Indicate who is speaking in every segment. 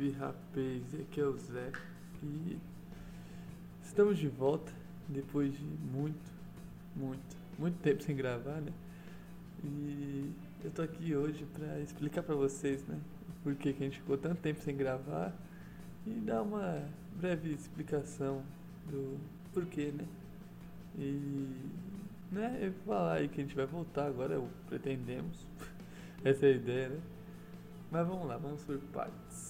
Speaker 1: Salve rapaz, aqui é o Zé e estamos de volta depois de muito, muito, muito tempo sem gravar, né? E eu tô aqui hoje pra explicar pra vocês, né? Por que, que a gente ficou tanto tempo sem gravar e dar uma breve explicação do porquê, né? E né, eu vou falar aí que a gente vai voltar agora, pretendemos. Essa é a ideia, né? Mas vamos lá, vamos por partes.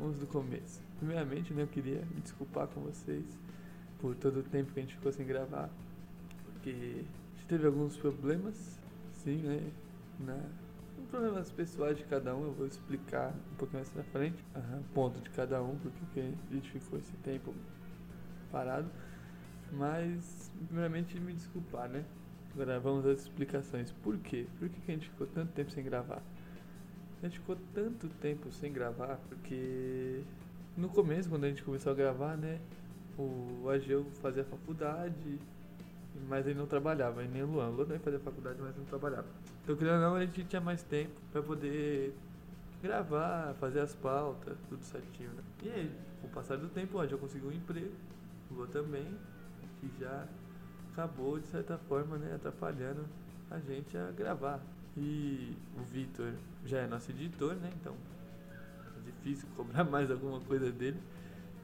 Speaker 1: Vamos do começo. Primeiramente, né, eu queria me desculpar com vocês por todo o tempo que a gente ficou sem gravar. Porque a gente teve alguns problemas, sim, né? Na, problemas pessoais de cada um, eu vou explicar um pouquinho mais pra frente. Uhum, ponto de cada um, porque a gente ficou esse tempo parado. Mas, primeiramente, me desculpar, né? Agora vamos às explicações. Por quê? Por que, que a gente ficou tanto tempo sem gravar? A gente ficou tanto tempo sem gravar porque no começo, quando a gente começou a gravar, né? O Ageu fazia faculdade, mas ele não trabalhava, e nem o Luan. O Luan também fazia faculdade, mas não trabalhava. Então, querendo ou não, a gente tinha mais tempo para poder gravar, fazer as pautas, tudo certinho, né? E aí, com o passar do tempo, o Ageu conseguiu um emprego, o Luan também, que já acabou, de certa forma, né, atrapalhando a gente a gravar. E o Vitor já é nosso editor, né? Então é difícil cobrar mais alguma coisa dele.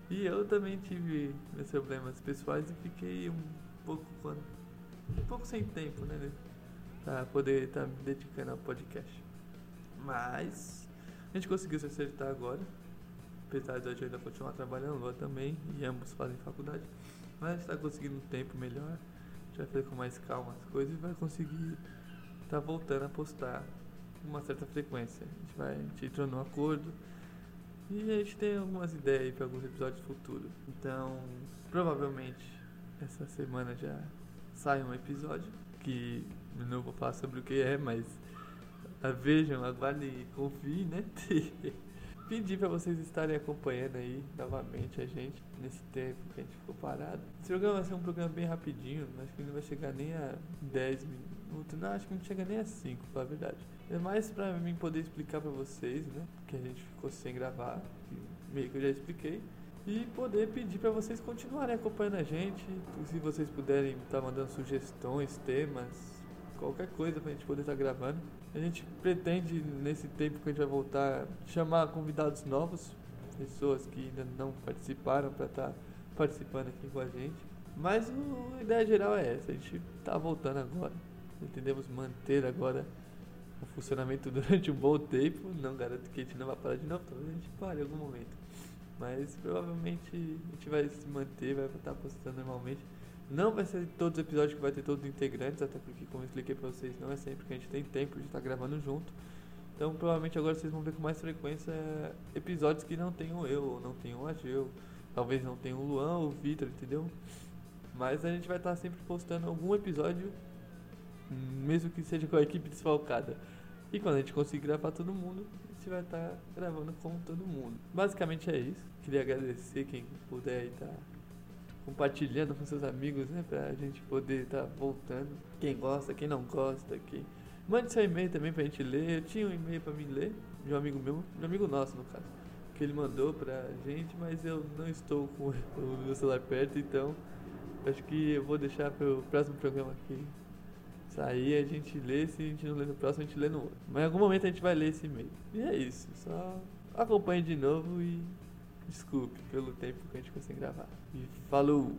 Speaker 1: E eu também tive meus problemas pessoais e fiquei um pouco um pouco sem tempo, né? Pra poder estar tá me dedicando ao podcast. Mas a gente conseguiu se acertar agora. Apesar de eu ainda continuar trabalhando lá também, e ambos fazem faculdade. Mas a gente está conseguindo um tempo melhor. Gente vai com mais calma as coisas e vai conseguir tá voltando a postar com uma certa frequência. A gente vai, a gente entrou num acordo e a gente tem algumas ideias para alguns episódios futuros. Então, provavelmente essa semana já sai um episódio que não vou falar sobre o que é, mas vejam, aguardem e confiem, né? pedir para vocês estarem acompanhando aí novamente a gente nesse tempo que a gente ficou parado. Esse programa vai ser um programa bem rapidinho, acho que não vai chegar nem a 10 minutos, não, acho que não chega nem a 5, pra verdade. É mais para mim poder explicar para vocês, né, que a gente ficou sem gravar, meio que eu já expliquei. E poder pedir para vocês continuarem acompanhando a gente, se vocês puderem estar tá mandando sugestões, temas, qualquer coisa pra gente poder estar tá gravando. A gente pretende, nesse tempo que a gente vai voltar, chamar convidados novos, pessoas que ainda não participaram para estar tá participando aqui com a gente. Mas a ideia geral é essa, a gente está voltando agora. Entendemos manter agora o funcionamento durante um bom tempo. Não garanto que a gente não vai parar de novo, talvez a gente pare em algum momento. Mas provavelmente a gente vai se manter, vai estar postando normalmente. Não vai ser todos os episódios que vai ter todos os integrantes, até porque, como eu expliquei pra vocês, não é sempre que a gente tem tempo de estar gravando junto. Então, provavelmente agora vocês vão ver com mais frequência episódios que não tenham eu, ou não tenham o Ageu, talvez não tenham o Luan ou o Vitor, entendeu? Mas a gente vai estar sempre postando algum episódio, mesmo que seja com a equipe desfalcada. E quando a gente conseguir gravar todo mundo, a gente vai estar gravando com todo mundo. Basicamente é isso. Queria agradecer quem puder estar compartilhando com seus amigos, né? Pra gente poder estar tá voltando. Quem gosta, quem não gosta, quem. Mande seu e-mail também pra gente ler. Eu tinha um e-mail pra mim ler, de um amigo meu, de um amigo nosso no caso, que ele mandou pra gente, mas eu não estou com o meu celular perto, então acho que eu vou deixar pro próximo programa aqui sair, a gente lê, se a gente não lê no próximo, a gente lê no outro. Mas em algum momento a gente vai ler esse e-mail. E é isso, só acompanhe de novo e Desculpe pelo tempo que a gente ficou sem gravar. E falou!